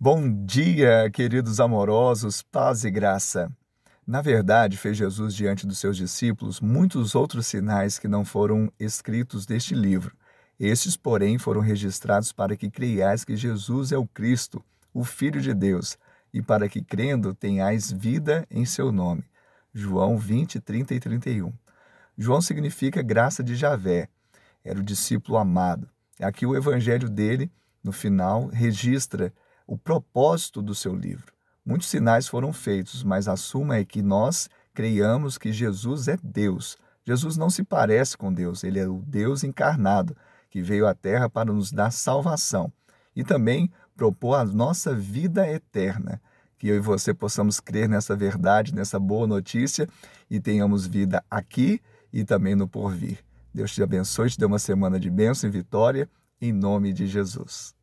Bom dia, queridos amorosos, paz e graça. Na verdade, fez Jesus diante dos seus discípulos muitos outros sinais que não foram escritos neste livro. Estes, porém, foram registrados para que creiais que Jesus é o Cristo, o Filho de Deus, e para que, crendo, tenhais vida em seu nome. João 20, 30 e 31. João significa graça de Javé. Era o discípulo amado. Aqui o evangelho dele, no final, registra o propósito do seu livro. Muitos sinais foram feitos, mas a suma é que nós creiamos que Jesus é Deus. Jesus não se parece com Deus, ele é o Deus encarnado, que veio à Terra para nos dar salvação e também propor a nossa vida eterna. Que eu e você possamos crer nessa verdade, nessa boa notícia e tenhamos vida aqui e também no porvir. Deus te abençoe, te dê uma semana de bênção e vitória, em nome de Jesus.